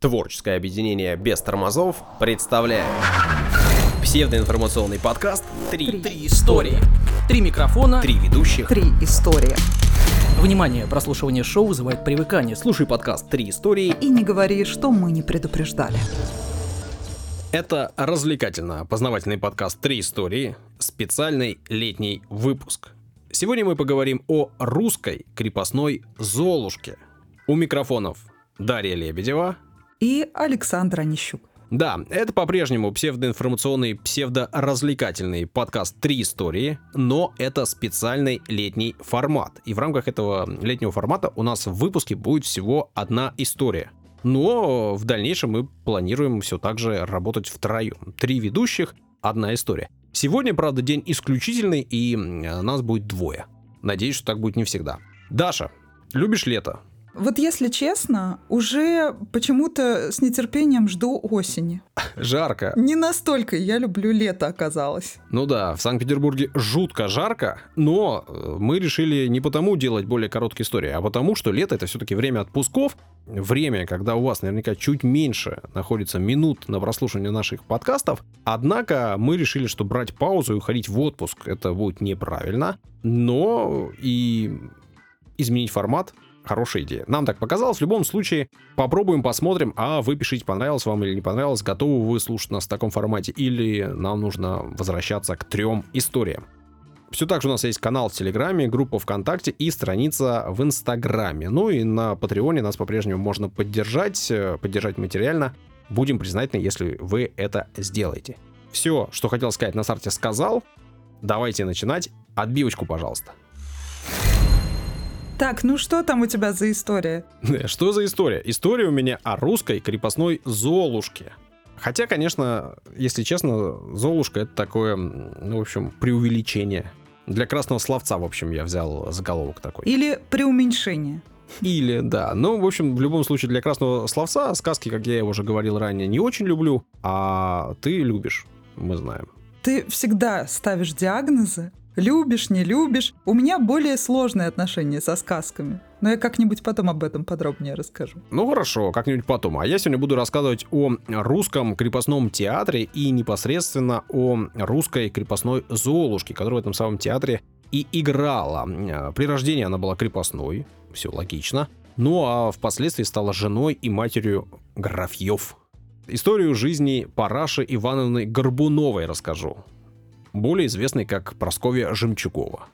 Творческое объединение без тормозов представляет псевдоинформационный подкаст «Три, Три истории. Три микрофона. Три ведущих. Три истории. Внимание, прослушивание шоу вызывает привыкание. Слушай подкаст «Три истории». И не говори, что мы не предупреждали. Это развлекательно-познавательный подкаст «Три истории», специальный летний выпуск. Сегодня мы поговорим о русской крепостной Золушке. У микрофонов Дарья Лебедева, И Александр Онищук. Да, это по-прежнему псевдоинформационный, псевдоразвлекательный подкаст «Три истории», но это специальный летний формат. И в рамках этого летнего формата у нас в выпуске будет всего одна история. Но в дальнейшем мы планируем все так же работать втроем. Три ведущих, одна история. Сегодня, правда, день исключительный, и нас будет двое. Надеюсь, что так будет не всегда. Даша, любишь лето? Вот если честно, уже почему-то с нетерпением жду осени. Жарко. Не настолько я люблю лето оказалось. Ну да, в Санкт-Петербурге жутко жарко, но э, мы решили не потому делать более короткие истории, а потому, что лето это все-таки время отпусков, время, когда у вас наверняка чуть меньше находится минут на прослушивание наших подкастов. Однако мы решили, что брать паузу и уходить в отпуск это будет неправильно, но и изменить формат хорошая идея. Нам так показалось. В любом случае, попробуем, посмотрим, а вы пишите, понравилось вам или не понравилось, готовы вы слушать нас в таком формате, или нам нужно возвращаться к трем историям. Все так же у нас есть канал в Телеграме, группа ВКонтакте и страница в Инстаграме. Ну и на Патреоне нас по-прежнему можно поддержать, э, поддержать материально. Будем признательны, если вы это сделаете. Все, что хотел сказать на старте, сказал. Давайте начинать. Отбивочку, пожалуйста. Так, ну что там у тебя за история? Что за история? История у меня о русской крепостной Золушке. Хотя, конечно, если честно, Золушка это такое, ну, в общем, преувеличение. Для красного словца, в общем, я взял заголовок такой. Или преуменьшение? Или, да. Ну, в общем, в любом случае, для красного словца сказки, как я уже говорил ранее, не очень люблю, а ты любишь, мы знаем. Ты всегда ставишь диагнозы, любишь, не любишь. У меня более сложные отношения со сказками. Но я как-нибудь потом об этом подробнее расскажу. Ну хорошо, как-нибудь потом. А я сегодня буду рассказывать о русском крепостном театре и непосредственно о русской крепостной Золушке, которая в этом самом театре и играла. Э, При рождении она была крепостной, все логично. Ну а впоследствии стала женой и матерью графьев. Историю жизни Параши Ивановны Горбуновой расскажу, более известной как Просковья Жемчугова.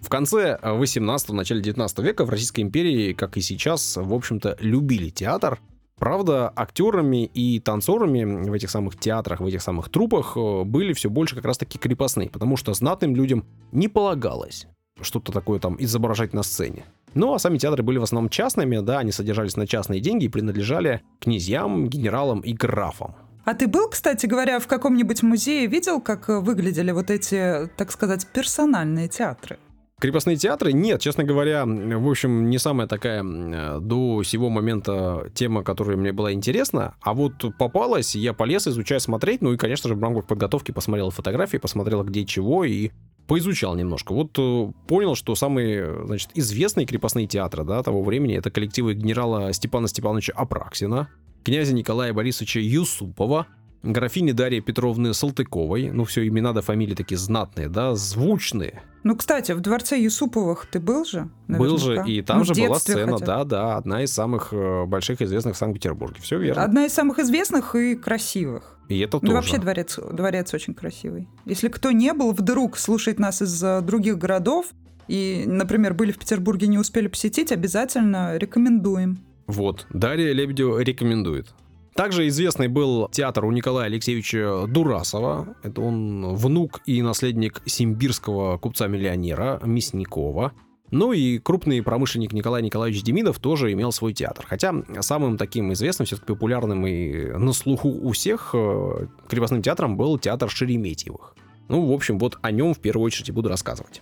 В конце 18-го, начале 19 века в Российской империи, как и сейчас, в общем-то, любили театр. Правда, актерами и танцорами в этих самых театрах, в этих самых трупах э, были все больше как раз-таки крепостные, потому что знатным людям не полагалось что-то такое там изображать на сцене. Ну, а сами театры были в основном частными, да, они содержались на частные деньги и принадлежали князьям, генералам и графам. А ты был, кстати говоря, в каком-нибудь музее, видел, как э, выглядели вот эти, так сказать, персональные театры? Крепостные театры? Нет, честно говоря, в общем, не самая такая э, до сего момента тема, которая мне была интересна. А вот попалась, я полез, изучая, смотреть. Ну и, конечно же, в рамках подготовки посмотрел фотографии, посмотрел где чего и поизучал немножко. Вот э, понял, что самые, значит, известные крепостные театры, да, того времени, это коллективы генерала Степана Степановича Апраксина, князя Николая Борисовича Юсупова, графини Дарьи Петровны Салтыковой. Ну, все имена да фамилии такие знатные, да, звучные. Ну, кстати, в дворце Юсуповых ты был же? Был же, наверняка? и там Ну, же была сцена, хотя да, да, одна из самых э, больших известных в Санкт-Петербурге. Все верно. Одна из самых известных и красивых. И это Ну, тоже. вообще дворец, дворец очень красивый. Если кто не был, вдруг слушает нас из других городов и, например, были в Петербурге, не успели посетить, обязательно рекомендуем. Вот, Дарья Лебедева рекомендует. Также известный был театр у Николая Алексеевича Дурасова. Это он внук и наследник симбирского купца-миллионера Мясникова. Ну и крупный промышленник Николай Николаевич Демидов тоже имел свой театр. Хотя самым таким известным, все-таки популярным и на слуху у всех э, крепостным театром был театр Шереметьевых. Ну, в общем, вот о нем в первую очередь и буду рассказывать.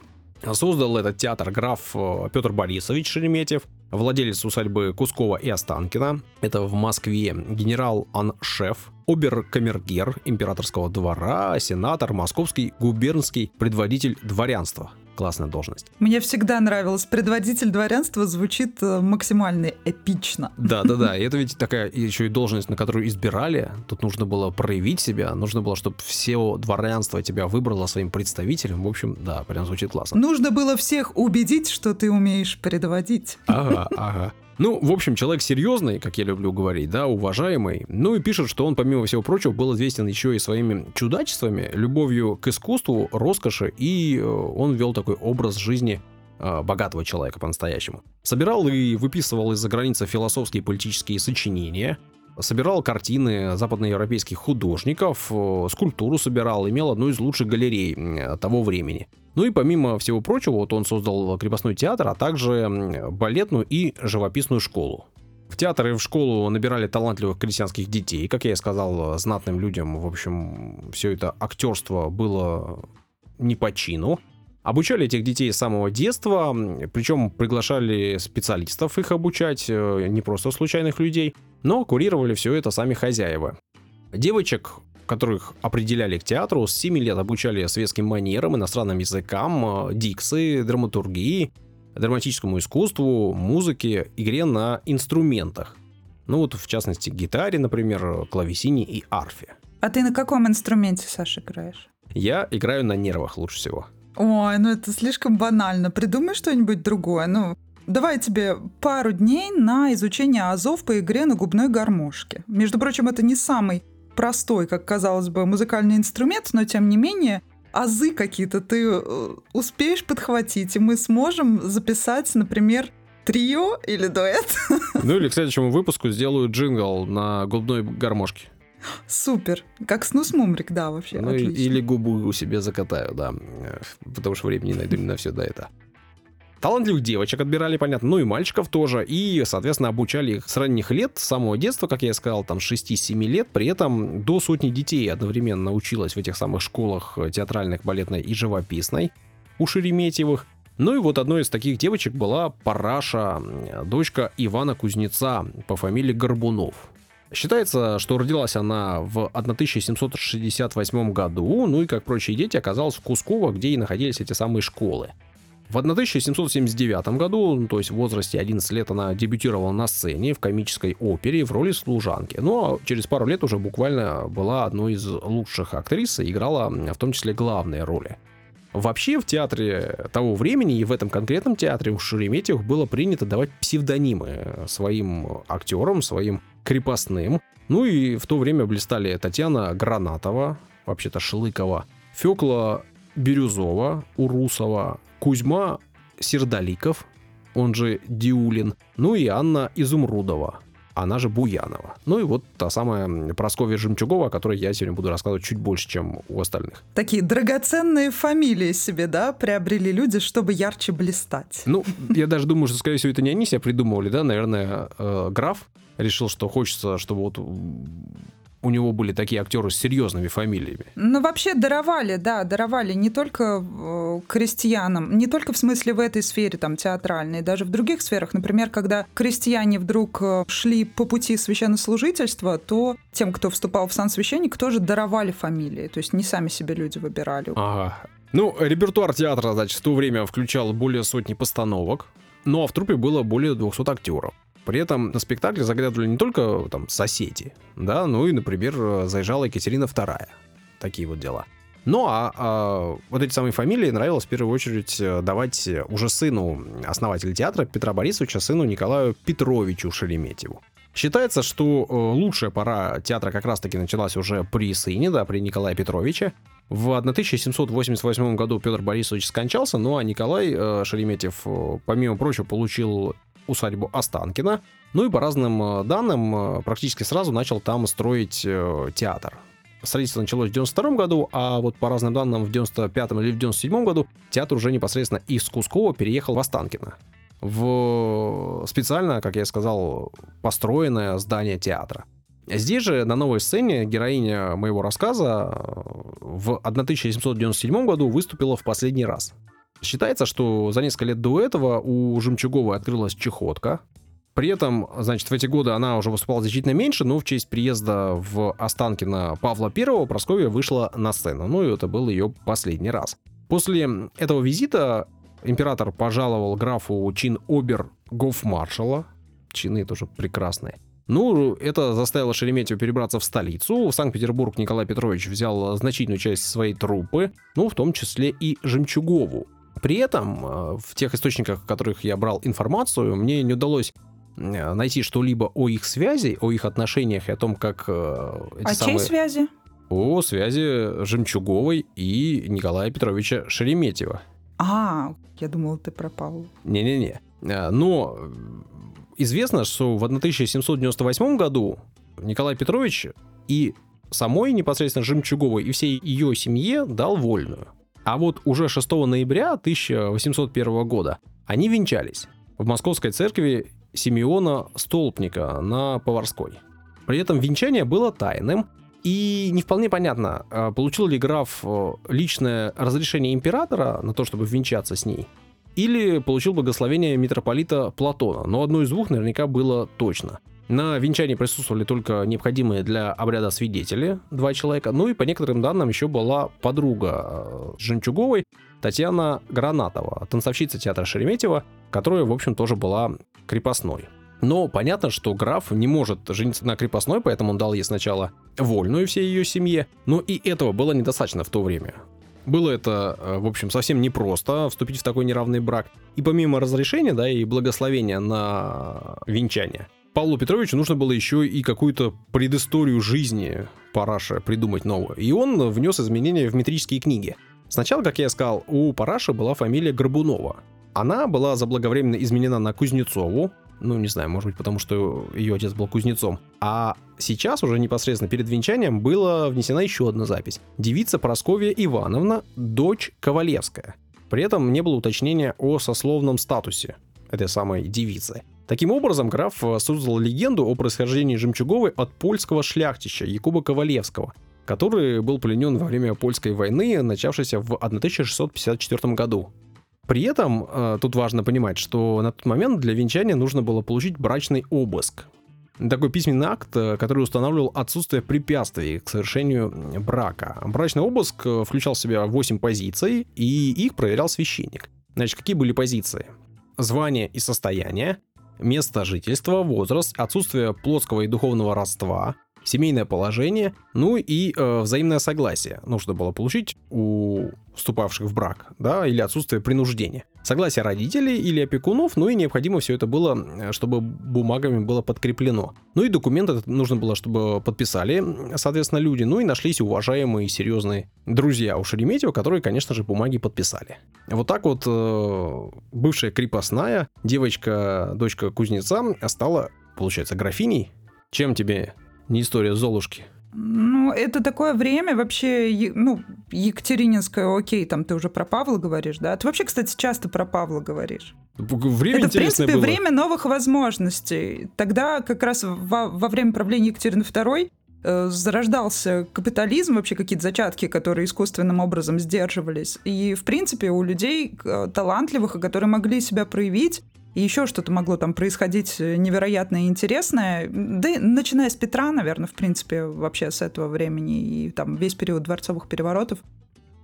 Создал этот театр граф э, Петр Борисович Шереметьев, владелец усадьбы Кускова и Останкина. Это в Москве генерал Аншеф, оберкамергер императорского двора, сенатор, московский губернский предводитель дворянства классная должность. Мне всегда нравилось. Предводитель дворянства звучит э, максимально эпично. Да, да, да. И это ведь такая еще и должность, на которую избирали. Тут нужно было проявить себя, нужно было, чтобы все дворянство тебя выбрало своим представителем. В общем, да, прям звучит классно. Нужно было всех убедить, что ты умеешь предводить. Ага, ага. Ну, в общем, человек серьезный, как я люблю говорить, да, уважаемый. Ну и пишет, что он, помимо всего прочего, был известен еще и своими чудачествами, любовью к искусству, роскоши, и э, он вел такой образ жизни э, богатого человека по-настоящему. Собирал и выписывал из-за границы философские и политические сочинения, собирал картины западноевропейских художников, э, скульптуру собирал, имел одну из лучших галерей того времени. Ну и помимо всего прочего, вот он создал крепостной театр, а также балетную и живописную школу. В театр и в школу набирали талантливых крестьянских детей. Как я и сказал, знатным людям, в общем, все это актерство было не по чину. Обучали этих детей с самого детства, причем приглашали специалистов их обучать, э, не просто случайных людей, но курировали все это сами хозяева. Девочек которых определяли к театру, с 7 лет обучали светским манерам, иностранным языкам, э, дикции, драматургии, драматическому искусству, музыке, игре на инструментах. Ну вот, в частности, гитаре, например, клавесине и арфе. А ты на каком инструменте, Саша, играешь? Я играю на нервах лучше всего. Ой, ну это слишком банально. Придумай что-нибудь другое. Ну, давай тебе пару дней на изучение азов по игре на губной гармошке. Между прочим, это не самый простой, как казалось бы, музыкальный инструмент, но тем не менее азы какие-то ты э, успеешь подхватить, и мы сможем записать, например, трио или дуэт. Ну или к следующему выпуску сделаю джингл на губной гармошке. Супер. Как снус мумрик, да, вообще. Ну отлично. или губу у себе закатаю, да. Э, потому что времени найду не на все до этого. Талантливых девочек отбирали, понятно, ну и мальчиков тоже. И, соответственно, обучали их с ранних лет, с самого детства, как я сказал, там 6-7 лет. При этом до сотни детей одновременно училась в этих самых школах театральных, балетной и живописной у Шереметьевых. Ну и вот одной из таких девочек была Параша, дочка Ивана Кузнеца по фамилии Горбунов. Считается, что родилась она в 1768 году, ну и, как прочие дети, оказалась в Кусково, где и находились эти самые школы. В 1779 году, то есть в возрасте 11 лет, она дебютировала на сцене в комической опере в роли служанки. Но ну, а через пару лет уже буквально была одной из лучших актрис и играла в том числе главные роли. Вообще в театре того времени и в этом конкретном театре у Шереметьевых было принято давать псевдонимы своим актерам, своим крепостным. Ну и в то время блистали Татьяна Гранатова, вообще-то Шлыкова, Фёкла Бирюзова, Урусова, Кузьма Сердоликов, он же Диулин, ну и Анна Изумрудова, она же Буянова. Ну и вот та самая Прасковья Жемчугова, о которой я сегодня буду рассказывать чуть больше, чем у остальных. Такие драгоценные фамилии себе, да, приобрели люди, чтобы ярче блистать. Ну, я даже думаю, что, скорее всего, это не они себя придумывали, да, наверное, э, граф решил, что хочется, чтобы вот у него были такие актеры с серьезными фамилиями. Ну, вообще даровали, да, даровали не только э, крестьянам, не только в смысле в этой сфере, там, театральной, даже в других сферах. Например, когда крестьяне вдруг э, шли по пути священнослужительства, то тем, кто вступал в сан священник, тоже даровали фамилии. То есть не сами себе люди выбирали. Ага. Ну, репертуар театра, значит, в то время включал более сотни постановок, ну а в трупе было более 200 актеров. При этом на спектакле заглядывали не только там соседи, да, ну и, например, заезжала Екатерина II. Такие вот дела. Ну а, а вот эти самые фамилии нравилось в первую очередь э, давать уже сыну основателя театра Петра Борисовича, сыну Николаю Петровичу Шереметьеву. Считается, что э, лучшая пора театра как раз-таки началась уже при сыне, да, при Николае Петровиче. В 1788 году Петр Борисович скончался, ну а Николай э, Шереметьев, помимо прочего, получил усадьбу Останкина. Ну и по разным э, данным, э, практически сразу начал там строить э, театр. Строительство началось в 92 году, а вот по разным данным в 95 или в 97 году театр уже непосредственно из Кускова переехал в Останкино. В специально, как я сказал, построенное здание театра. Здесь же, на новой сцене, героиня моего рассказа в 1797 году выступила в последний раз. Считается, что за несколько лет до этого у Жемчуговой открылась чехотка. При этом, значит, в эти годы она уже выступала значительно меньше, но в честь приезда в Останкино Павла I Прасковья вышла на сцену. Ну и это был ее последний раз. После этого визита император пожаловал графу чин обер гофмаршала. Чины тоже прекрасные. Ну, это заставило Шереметьево перебраться в столицу. В Санкт-Петербург Николай Петрович взял значительную часть своей труппы, ну, в том числе и Жемчугову. При этом э, в тех источниках, в которых я брал информацию, мне не удалось Э, найти что-либо о их связи, о их отношениях и о том, как э, эти а самые... чьей связи? О связи Жемчуговой и Николая Петровича Шереметьева. А, я думал, ты пропал. Не-не-не. Но известно, что в 1798 году Николай Петрович и самой непосредственно Жемчуговой и всей ее семье дал вольную. А вот уже 6 ноября 1801 года они венчались. В Московской церкви Симеона Столпника на Поварской. При этом венчание было тайным, и не вполне понятно, а, получил ли граф э, личное разрешение императора на то, чтобы венчаться с ней, или получил благословение митрополита Платона, но одно из двух наверняка было точно. На венчании присутствовали только необходимые для обряда свидетели, два человека, ну и по некоторым данным еще была подруга э, Жемчуговой, Татьяна Гранатова, танцовщица театра Шереметьева, которая, в общем, тоже была крепостной. Но понятно, что граф не может жениться на крепостной, поэтому он дал ей сначала вольную всей ее семье, но и этого было недостаточно в то время. Было это, э, в общем, совсем непросто вступить в такой неравный брак. И помимо разрешения, да, и благословения на венчание, Павлу Петровичу нужно было еще и какую-то предысторию жизни Параша придумать новую. И он внес изменения в метрические книги. Сначала, как я сказал, у Параша была фамилия Горбунова. Она была заблаговременно изменена на Кузнецову, ну, не знаю, может быть, потому что ее отец был кузнецом. А сейчас уже непосредственно перед венчанием была внесена еще одна запись. Девица Просковья Ивановна, дочь Ковалевская. При этом не было уточнения о сословном статусе этой самой девицы. Таким образом, граф создал легенду о происхождении Жемчуговой от польского шляхтища Якуба Ковалевского, который был пленен во время польской войны, начавшейся в 1654 году. При этом э, тут важно понимать, что на тот момент для венчания нужно было получить брачный обыск. Такой письменный акт, э, который устанавливал отсутствие препятствий к совершению брака. Брачный обыск э, включал в себя 8 позиций, и их проверял священник. Значит, какие были позиции? Звание и состояние, место жительства, возраст, отсутствие плотского и духовного родства, семейное положение, ну и э, взаимное согласие нужно было получить у вступавших в брак, да, или отсутствие принуждения. Согласие родителей или опекунов, ну и необходимо все это было, э, чтобы бумагами было подкреплено. Ну и документы нужно было, чтобы подписали, соответственно, люди, ну и нашлись уважаемые серьезные друзья у Шереметьева, которые, конечно же, бумаги подписали. Вот так вот э, бывшая крепостная девочка, дочка кузнеца, стала, получается, графиней. Чем тебе не история Золушки. Ну, это такое время вообще, ну, Екатерининское, окей, там ты уже про Павла говоришь, да? Ты вообще, кстати, часто про Павла говоришь. Время это, в принципе, было. время новых возможностей. Тогда как раз во, во время правления Екатерины II э, зарождался капитализм, вообще какие-то зачатки, которые искусственным образом сдерживались. И, в принципе, у людей э, талантливых, которые могли себя проявить, и еще что-то могло там происходить э, невероятное и интересное. Да и начиная с Петра, наверное, в принципе, вообще с этого времени и там весь период дворцовых переворотов,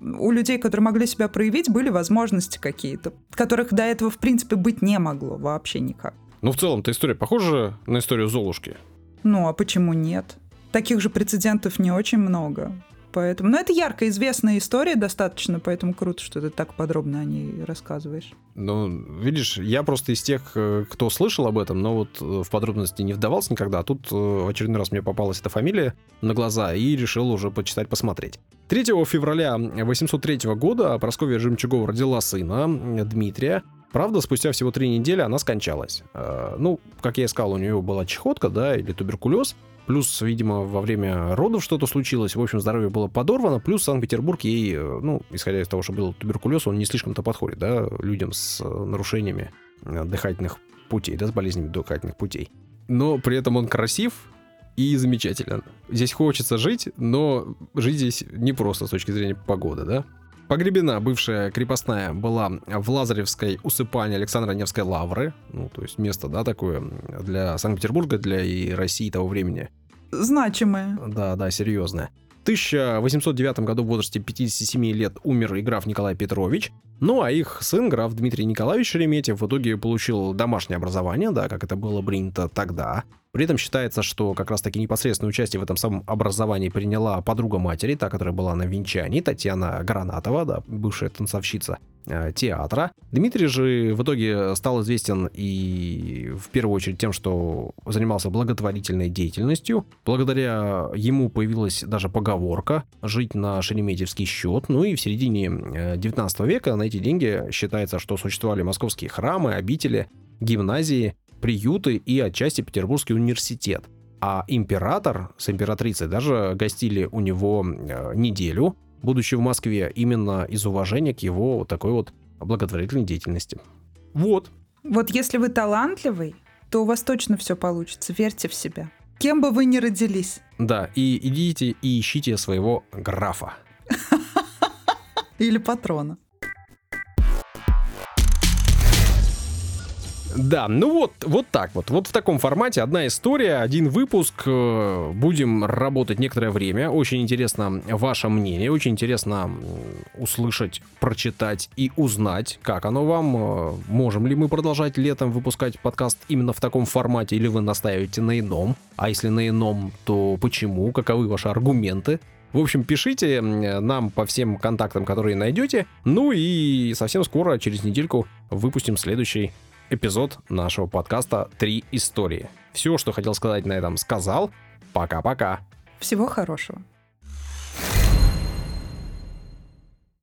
у людей, которые могли себя проявить, были возможности какие-то, которых до этого, в принципе, быть не могло вообще никак. Ну, в целом-то история похожа на историю Золушки. Ну, а почему нет? Таких же прецедентов не очень много. Поэтому, ну, это ярко известная история достаточно, поэтому круто, что ты так подробно о ней рассказываешь. Ну, видишь, я просто из тех, э, кто слышал об этом, но вот э, в подробности не вдавался никогда. А тут э, в очередной раз мне попалась эта фамилия на глаза и решил уже почитать, посмотреть. 3 февраля 803 года Прасковья Жемчугова родила сына Дмитрия. Правда, спустя всего три недели она скончалась. Ну, как я и сказал, у нее была чехотка, да, или туберкулез. Плюс, видимо, во время родов что-то случилось. В общем, здоровье было подорвано. Плюс Санкт-Петербург ей, э, ну, исходя из того, что был туберкулез, он не слишком-то подходит, да, людям с э, нарушениями э, дыхательных путей, да, с болезнями дыхательных путей. Но при этом он красив и замечателен. Здесь хочется жить, но жить здесь непросто с точки зрения погоды, да? Погребена бывшая крепостная была в Лазаревской усыпальне Александра Невской лавры. Ну, то есть место, да, такое для Санкт-Петербурга, для и России того времени. Значимое. Да, да, серьезное. В 1809 году в возрасте 57 лет умер и граф Николай Петрович. Ну, а их сын, граф Дмитрий Николаевич Шереметьев, в итоге получил домашнее образование, да, как это было принято тогда. При этом считается, что как раз-таки непосредственное участие в этом самом образовании приняла подруга матери, та, которая была на венчании, Татьяна Гранатова, да, бывшая танцовщица э, театра. Дмитрий же в итоге стал известен и в первую очередь тем, что занимался благотворительной деятельностью. Благодаря ему появилась даже поговорка «жить на шереметьевский счет». Ну и в середине 19 э, века на эти деньги считается, что существовали московские храмы, обители, гимназии, приюты и отчасти Петербургский университет. А император с императрицей даже гостили у него э, неделю, будучи в Москве, именно из уважения к его вот такой вот благотворительной деятельности. Вот. Вот если вы талантливый, то у вас точно все получится. Верьте в себя. Кем бы вы ни родились. Да, и идите и ищите своего графа. Или патрона. Да, ну вот, вот так вот. Вот в таком формате одна история, один выпуск. Э, будем работать некоторое время. Очень интересно ваше мнение, очень интересно услышать, прочитать и узнать, как оно вам. Э, можем ли мы продолжать летом выпускать подкаст именно в таком формате, или вы настаиваете на ином? А если на ином, то почему? Каковы ваши аргументы? В общем, пишите нам по всем контактам, которые найдете. Ну и совсем скоро, через недельку, выпустим следующий эпизод нашего подкаста «Три истории». Все, что хотел сказать на этом, сказал. Пока-пока. Всего хорошего.